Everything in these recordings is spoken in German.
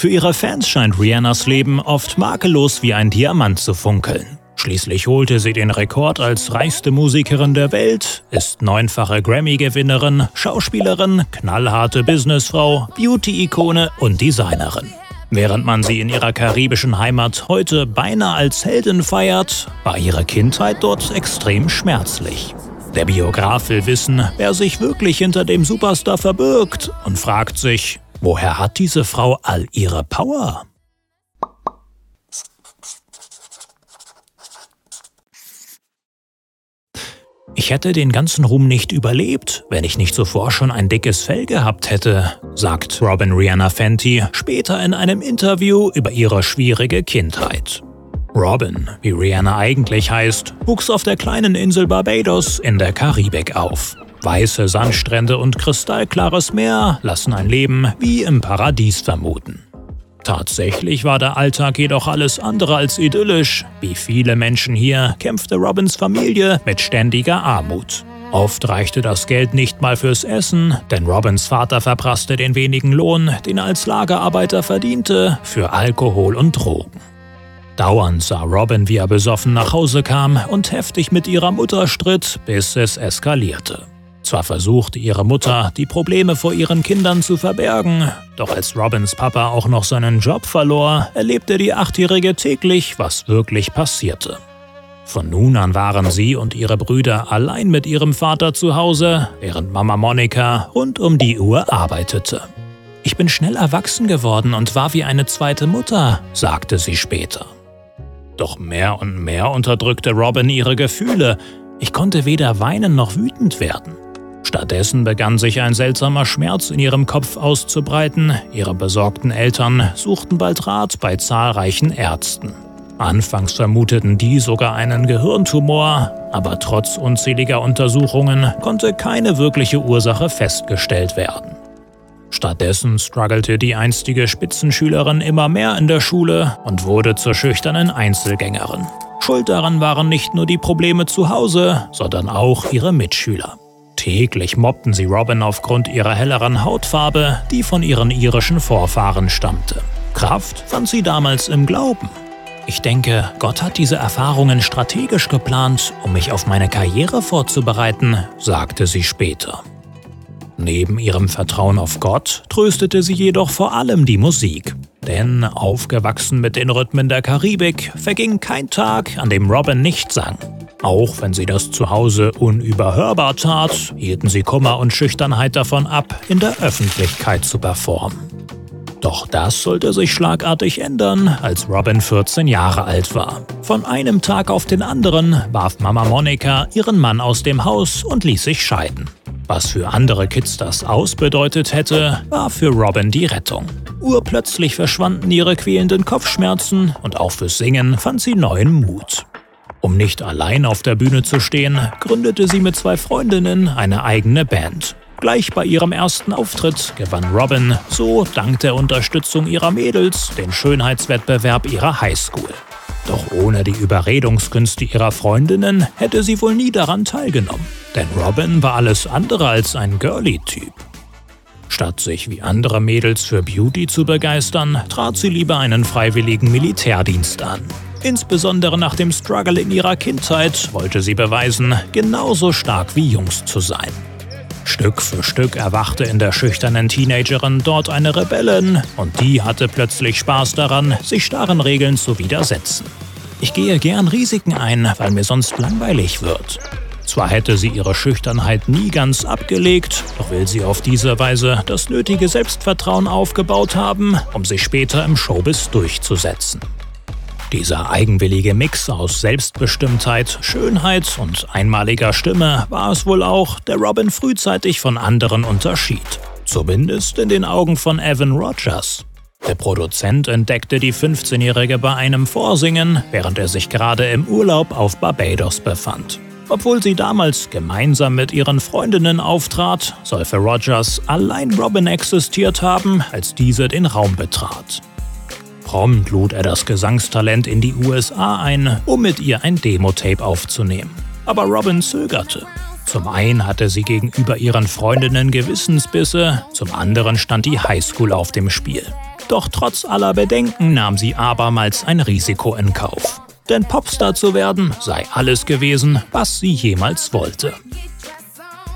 Für ihre Fans scheint Rihannas Leben oft makellos wie ein Diamant zu funkeln. Schließlich holte sie den Rekord als reichste Musikerin der Welt, ist neunfache Grammy-Gewinnerin, Schauspielerin, knallharte Businessfrau, Beauty-Ikone und Designerin. Während man sie in ihrer karibischen Heimat heute beinahe als Heldin feiert, war ihre Kindheit dort extrem schmerzlich. Der Biograf will wissen, wer sich wirklich hinter dem Superstar verbirgt und fragt sich, woher hat diese Frau all ihre Power? Ich hätte den ganzen Ruhm nicht überlebt, wenn ich nicht zuvor schon ein dickes Fell gehabt hätte, sagt Robin Rihanna Fenty später in einem Interview über ihre schwierige Kindheit. Robin, wie Rihanna eigentlich heißt, wuchs auf der kleinen Insel Barbados in der Karibik auf. Weiße Sandstrände und kristallklares Meer lassen ein Leben wie im Paradies vermuten. Tatsächlich war der Alltag jedoch alles andere als idyllisch. Wie viele Menschen hier kämpfte Robins Familie mit ständiger Armut. Oft reichte das Geld nicht mal fürs Essen, denn Robins Vater verprasste den wenigen Lohn, den er als Lagerarbeiter verdiente, für Alkohol und Drogen. Dauernd sah Robin, wie er besoffen nach Hause kam und heftig mit ihrer Mutter stritt, bis es eskalierte. Zwar versuchte ihre Mutter, die Probleme vor ihren Kindern zu verbergen, doch als Robins Papa auch noch seinen Job verlor, erlebte die Achtjährige täglich, was wirklich passierte. Von nun an waren sie und ihre Brüder allein mit ihrem Vater zu Hause, während Mama Monika rund um die Uhr arbeitete. Ich bin schnell erwachsen geworden und war wie eine zweite Mutter, sagte sie später. Doch mehr und mehr unterdrückte Robin ihre Gefühle. Ich konnte weder weinen noch wütend werden. Stattdessen begann sich ein seltsamer Schmerz in ihrem Kopf auszubreiten. Ihre besorgten Eltern suchten bald Rat bei zahlreichen Ärzten. Anfangs vermuteten die sogar einen Gehirntumor, aber trotz unzähliger Untersuchungen konnte keine wirkliche Ursache festgestellt werden. Stattdessen struggelte die einstige Spitzenschülerin immer mehr in der Schule und wurde zur schüchternen Einzelgängerin. Schuld daran waren nicht nur die Probleme zu Hause, sondern auch ihre Mitschüler. Täglich mobbten sie Robin aufgrund ihrer helleren Hautfarbe, die von ihren irischen Vorfahren stammte. Kraft fand sie damals im Glauben. Ich denke, Gott hat diese Erfahrungen strategisch geplant, um mich auf meine Karriere vorzubereiten, sagte sie später. Neben ihrem Vertrauen auf Gott tröstete sie jedoch vor allem die Musik. Denn aufgewachsen mit den Rhythmen der Karibik verging kein Tag, an dem Robin nicht sang. Auch wenn sie das zu Hause unüberhörbar tat, hielten sie Kummer und Schüchternheit davon ab, in der Öffentlichkeit zu performen. Doch das sollte sich schlagartig ändern, als Robin 14 Jahre alt war. Von einem Tag auf den anderen warf Mama Monika ihren Mann aus dem Haus und ließ sich scheiden. Was für andere Kids das aus bedeutet hätte, war für Robin die Rettung. Urplötzlich verschwanden ihre quälenden Kopfschmerzen und auch fürs Singen fand sie neuen Mut. Um nicht allein auf der Bühne zu stehen, gründete sie mit zwei Freundinnen eine eigene Band. Gleich bei ihrem ersten Auftritt gewann Robin, so dank der Unterstützung ihrer Mädels, den Schönheitswettbewerb ihrer Highschool. Doch ohne die Überredungskünste ihrer Freundinnen hätte sie wohl nie daran teilgenommen. Denn Robin war alles andere als ein Girly-Typ. Statt sich wie andere Mädels für Beauty zu begeistern, trat sie lieber einen freiwilligen Militärdienst an. Insbesondere nach dem Struggle in ihrer Kindheit wollte sie beweisen, genauso stark wie Jungs zu sein. Stück für Stück erwachte in der schüchternen Teenagerin dort eine Rebellin und die hatte plötzlich Spaß daran, sich starren Regeln zu widersetzen. Ich gehe gern Risiken ein, weil mir sonst langweilig wird. Zwar hätte sie ihre Schüchternheit nie ganz abgelegt, doch will sie auf diese Weise das nötige Selbstvertrauen aufgebaut haben, um sich später im Showbiz durchzusetzen. Dieser eigenwillige Mix aus Selbstbestimmtheit, Schönheit und einmaliger Stimme war es wohl auch, der Robin frühzeitig von anderen unterschied. Zumindest in den Augen von Evan Rogers. Der Produzent entdeckte die 15-Jährige bei einem Vorsingen, während er sich gerade im Urlaub auf Barbados befand. Obwohl sie damals gemeinsam mit ihren Freundinnen auftrat, soll für Rogers allein Robin existiert haben, als diese den Raum betrat. Prompt lud er das Gesangstalent in die USA ein, um mit ihr ein Demo-Tape aufzunehmen. Aber Robin zögerte. Zum einen hatte sie gegenüber ihren Freundinnen Gewissensbisse, zum anderen stand die Highschool auf dem Spiel. Doch trotz aller Bedenken nahm sie abermals ein Risiko in Kauf. Denn Popstar zu werden sei alles gewesen, was sie jemals wollte.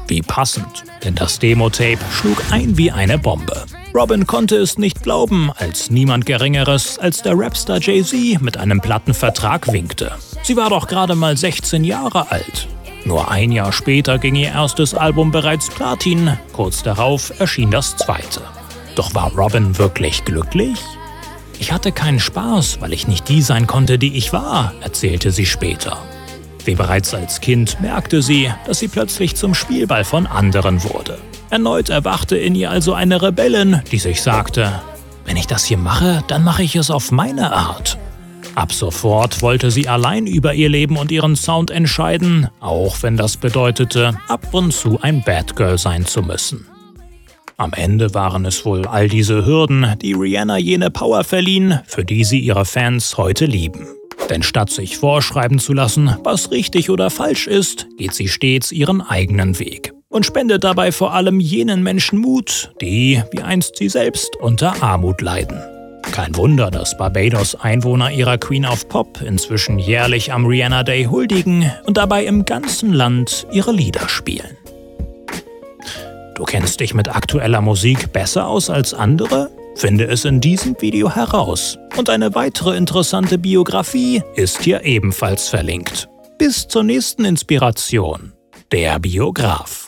Wie passend, denn das Demo-Tape schlug ein wie eine Bombe. Robin konnte es nicht glauben, als niemand Geringeres als der Rapstar Jay-Z mit einem Plattenvertrag winkte. Sie war doch gerade mal 16 Jahre alt. Nur ein Jahr später ging ihr erstes Album bereits Platin, kurz darauf erschien das zweite. Doch war Robin wirklich glücklich? Ich hatte keinen Spaß, weil ich nicht die sein konnte, die ich war, erzählte sie später. Wie bereits als Kind merkte sie, dass sie plötzlich zum Spielball von anderen wurde. Erneut erwachte in ihr also eine Rebellin, die sich sagte, wenn ich das hier mache, dann mache ich es auf meine Art. Ab sofort wollte sie allein über ihr Leben und ihren Sound entscheiden, auch wenn das bedeutete, ab und zu ein Bad Girl sein zu müssen. Am Ende waren es wohl all diese Hürden, die Rihanna jene Power verliehen, für die sie ihre Fans heute lieben. Denn statt sich vorschreiben zu lassen, was richtig oder falsch ist, geht sie stets ihren eigenen Weg und spendet dabei vor allem jenen Menschen Mut, die, wie einst sie selbst, unter Armut leiden. Kein Wunder, dass Barbados Einwohner ihrer Queen of Pop inzwischen jährlich am Rihanna Day huldigen und dabei im ganzen Land ihre Lieder spielen. Du kennst dich mit aktueller Musik besser aus als andere? Finde es in diesem Video heraus. Und eine weitere interessante Biografie ist hier ebenfalls verlinkt. Bis zur nächsten Inspiration. Der Biograf.